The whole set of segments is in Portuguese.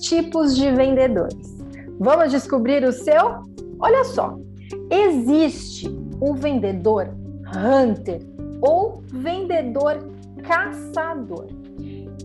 tipos de vendedores. Vamos descobrir o seu? Olha só, existe o vendedor hunter ou vendedor caçador.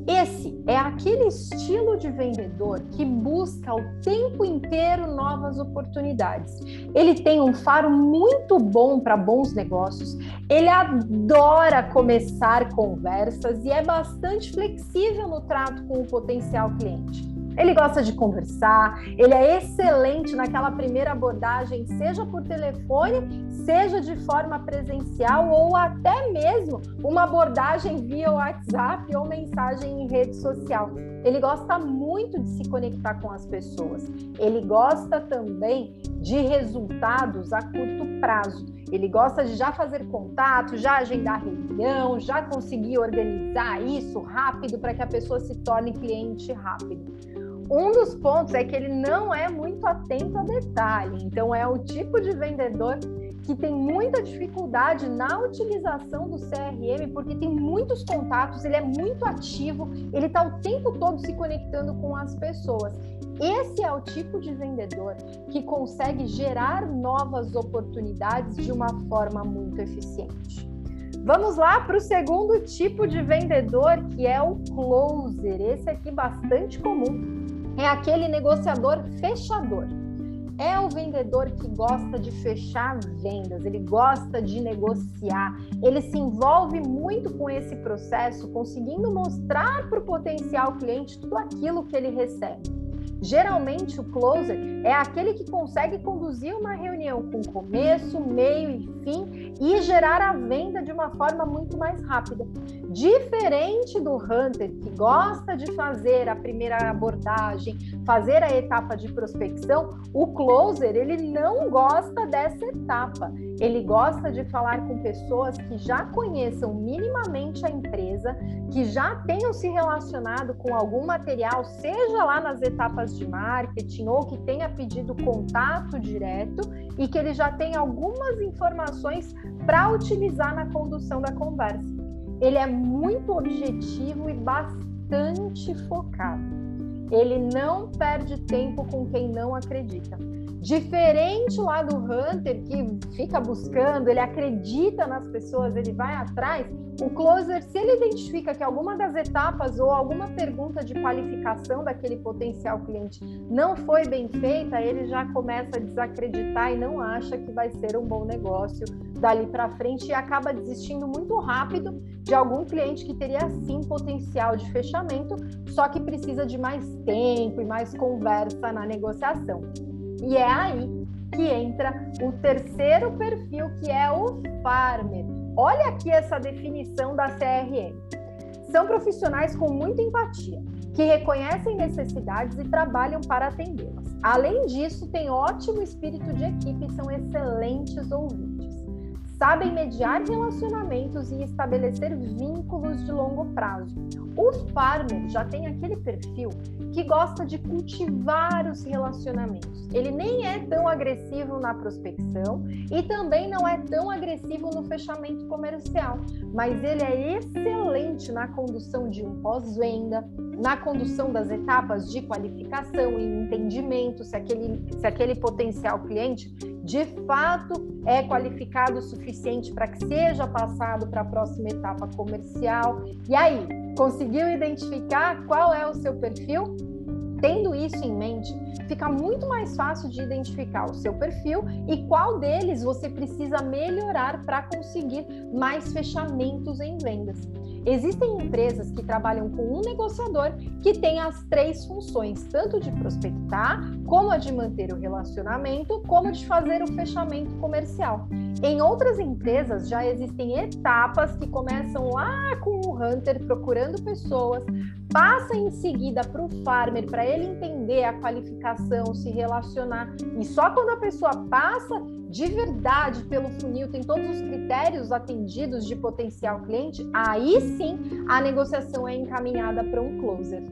Esse é aquele estilo de vendedor que busca o tempo inteiro novas oportunidades. Ele tem um faro muito bom para bons negócios, ele adora começar conversas e é bastante flexível no trato com o potencial cliente. Ele gosta de conversar, ele é excelente naquela primeira abordagem, seja por telefone, seja de forma presencial ou até mesmo uma abordagem via WhatsApp ou mensagem em rede social. Ele gosta muito de se conectar com as pessoas. Ele gosta também de resultados a curto prazo. Ele gosta de já fazer contato, já agendar reunião, já conseguir organizar isso rápido para que a pessoa se torne cliente rápido. Um dos pontos é que ele não é muito atento a detalhe, então é o tipo de vendedor que tem muita dificuldade na utilização do CRM, porque tem muitos contatos, ele é muito ativo, ele está o tempo todo se conectando com as pessoas. Esse é o tipo de vendedor que consegue gerar novas oportunidades de uma forma muito eficiente. Vamos lá para o segundo tipo de vendedor, que é o closer. Esse aqui bastante comum é aquele negociador fechador. É o vendedor que gosta de fechar vendas, ele gosta de negociar, ele se envolve muito com esse processo, conseguindo mostrar para o potencial cliente tudo aquilo que ele recebe. Geralmente, o closer é aquele que consegue conduzir uma reunião com começo, meio e fim e gerar a venda de uma forma muito mais rápida. Diferente do hunter, que gosta de fazer a primeira abordagem, fazer a etapa de prospecção, o closer ele não gosta dessa etapa. Ele gosta de falar com pessoas que já conheçam minimamente a empresa, que já tenham se relacionado com algum material, seja lá nas etapas de marketing ou que tenha pedido contato direto e que ele já tem algumas informações para utilizar na condução da conversa. Ele é muito objetivo e bastante focado. Ele não perde tempo com quem não acredita. Diferente lá do Hunter, que fica buscando, ele acredita nas pessoas, ele vai atrás. O closer, se ele identifica que alguma das etapas ou alguma pergunta de qualificação daquele potencial cliente não foi bem feita, ele já começa a desacreditar e não acha que vai ser um bom negócio dali para frente e acaba desistindo muito rápido de algum cliente que teria sim potencial de fechamento, só que precisa de mais tempo e mais conversa na negociação. E é aí que entra o terceiro perfil, que é o farmer. Olha aqui essa definição da CRM. São profissionais com muita empatia, que reconhecem necessidades e trabalham para atendê-las. Além disso, têm ótimo espírito de equipe e são excelentes ouvintes sabem mediar relacionamentos e estabelecer vínculos de longo prazo. O farmer já tem aquele perfil que gosta de cultivar os relacionamentos. Ele nem é tão agressivo na prospecção e também não é tão agressivo no fechamento comercial, mas ele é excelente na condução de um pós-venda, na condução das etapas de qualificação e entendimento se aquele, se aquele potencial cliente de fato é qualificado o suficiente para que seja passado para a próxima etapa comercial. E aí, conseguiu identificar qual é o seu perfil? Tendo isso em mente, fica muito mais fácil de identificar o seu perfil e qual deles você precisa melhorar para conseguir mais fechamentos em vendas. Existem empresas que trabalham com um negociador que tem as três funções, tanto de prospectar, como a de manter o relacionamento, como de fazer o fechamento comercial. Em outras empresas já existem etapas que começam lá com o hunter procurando pessoas, passa em seguida para o farmer para ele entender a qualificação, se relacionar, e só quando a pessoa passa de verdade pelo funil, tem todos os critérios atendidos de potencial cliente, aí sim a negociação é encaminhada para um closer.